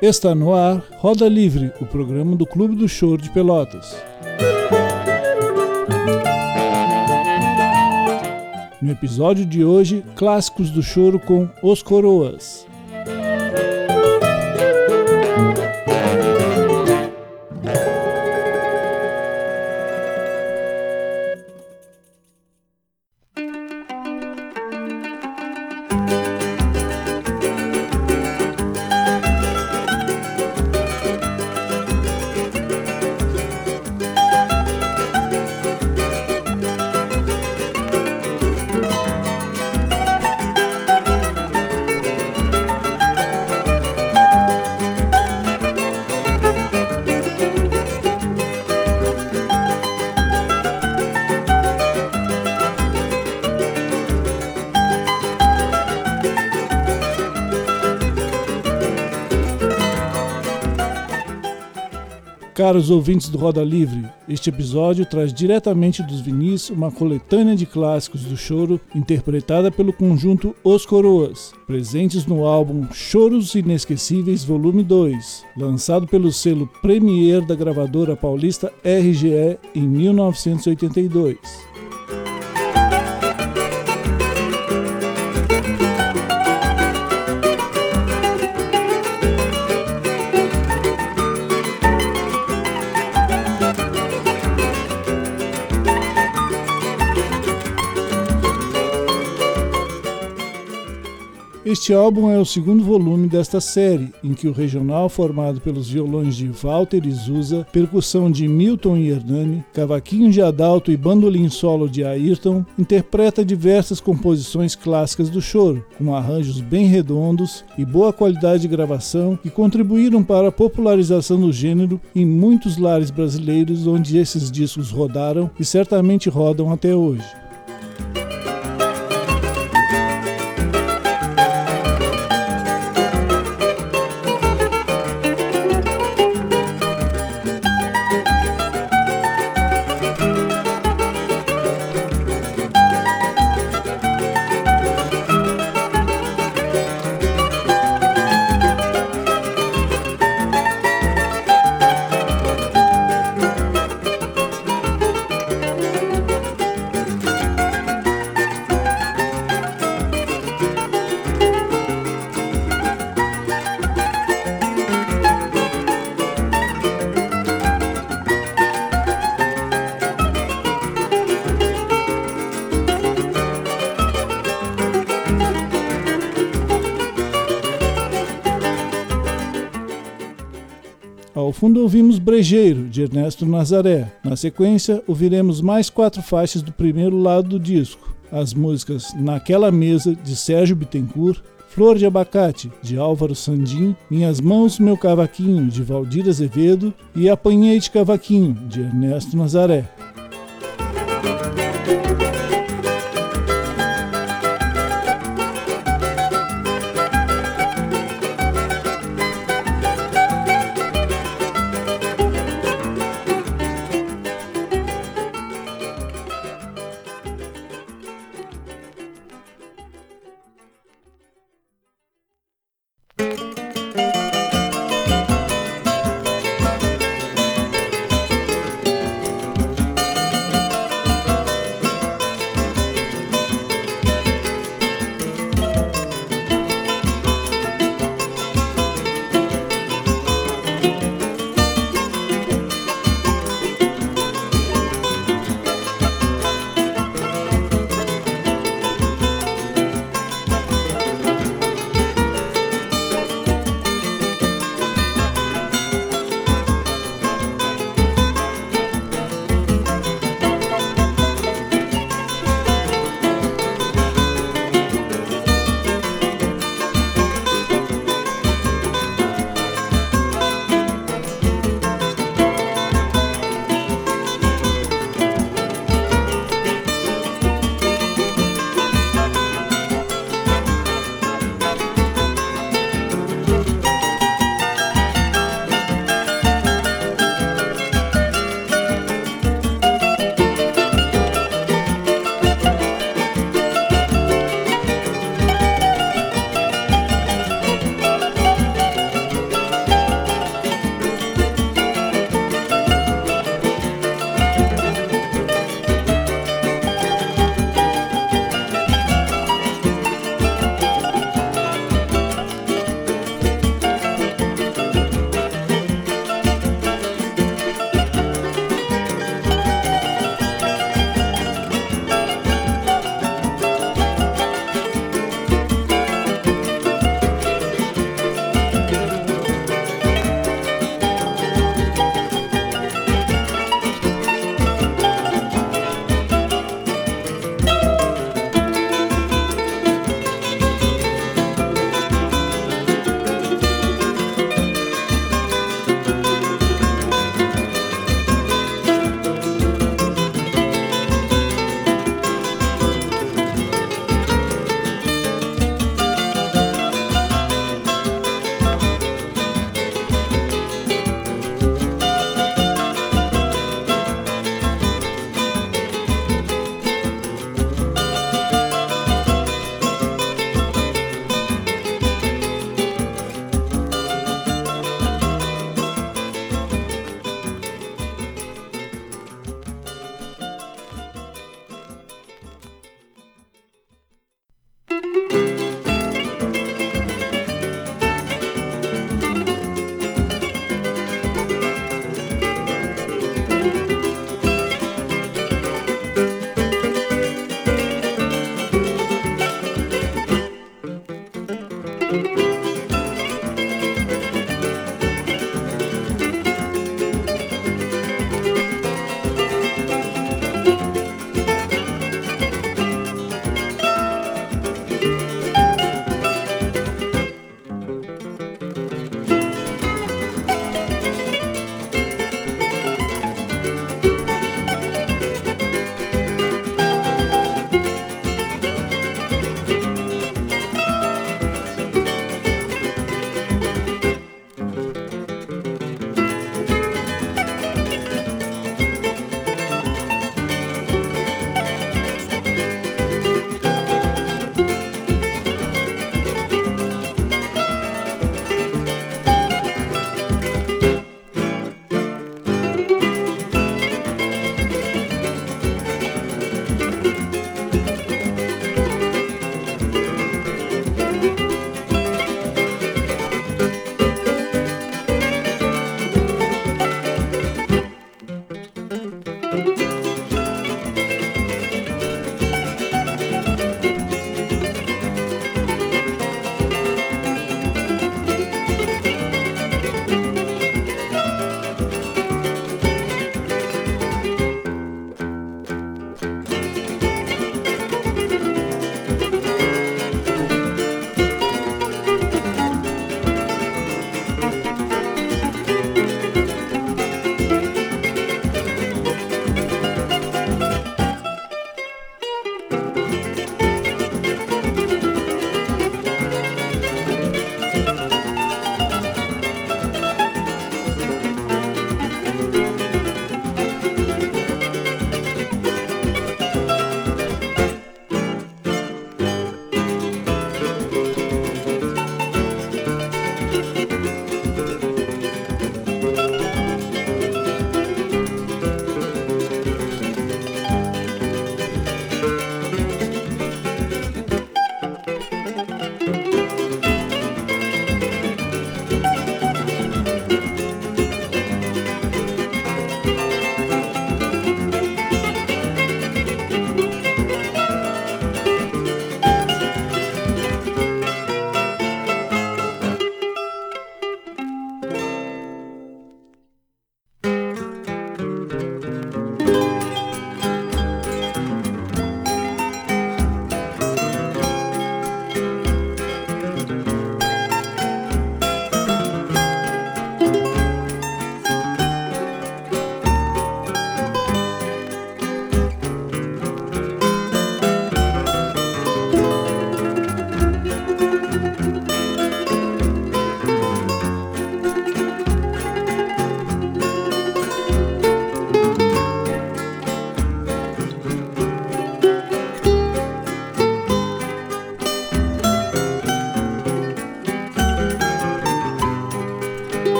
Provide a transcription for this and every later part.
Está no ar Roda Livre, o programa do Clube do Choro de Pelotas. No episódio de hoje, clássicos do choro com Os Coroas. Caros ouvintes do Roda Livre, este episódio traz diretamente dos Vinis uma coletânea de clássicos do choro interpretada pelo conjunto Os Coroas, presentes no álbum Choros Inesquecíveis Volume 2, lançado pelo selo Premier da gravadora paulista RGE em 1982. Este álbum é o segundo volume desta série, em que o regional, formado pelos violões de Walter e Zusa, percussão de Milton e Hernani, cavaquinho de Adalto e bandolim solo de Ayrton, interpreta diversas composições clássicas do choro, com arranjos bem redondos e boa qualidade de gravação que contribuíram para a popularização do gênero em muitos lares brasileiros onde esses discos rodaram e certamente rodam até hoje. Fundo ouvimos Brejeiro, de Ernesto Nazaré. Na sequência, ouviremos mais quatro faixas do primeiro lado do disco. As músicas Naquela Mesa, de Sérgio Bittencourt, Flor de Abacate, de Álvaro Sandim, Minhas Mãos, Meu Cavaquinho, de Valdir Azevedo e Apanhei de Cavaquinho, de Ernesto Nazaré.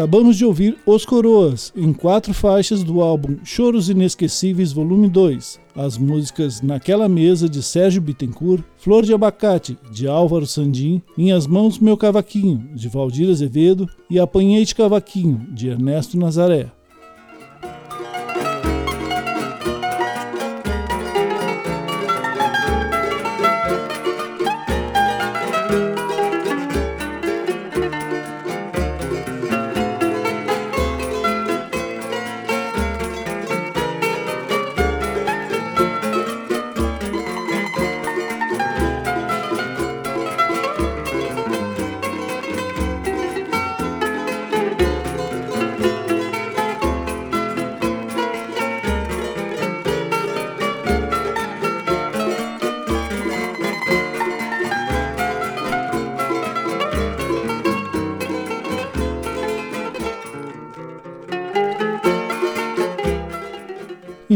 Acabamos de ouvir Os Coroas, em quatro faixas do álbum Choros Inesquecíveis Volume 2. As músicas Naquela Mesa, de Sérgio Bittencourt, Flor de Abacate, de Álvaro Sandim, Minhas Mãos Meu Cavaquinho, de Valdir Azevedo e Apanhei de Cavaquinho, de Ernesto Nazaré.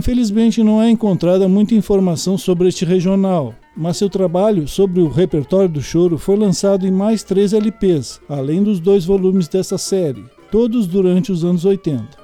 Infelizmente não é encontrada muita informação sobre este regional, mas seu trabalho sobre o repertório do choro foi lançado em mais três LPs, além dos dois volumes dessa série, todos durante os anos 80.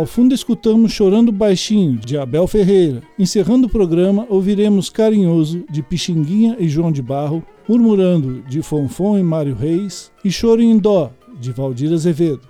Ao fundo escutamos Chorando Baixinho, de Abel Ferreira. Encerrando o programa, ouviremos Carinhoso, de Pixinguinha e João de Barro, Murmurando, de Fonfon e Mário Reis, e Choro em Dó, de Valdir Azevedo.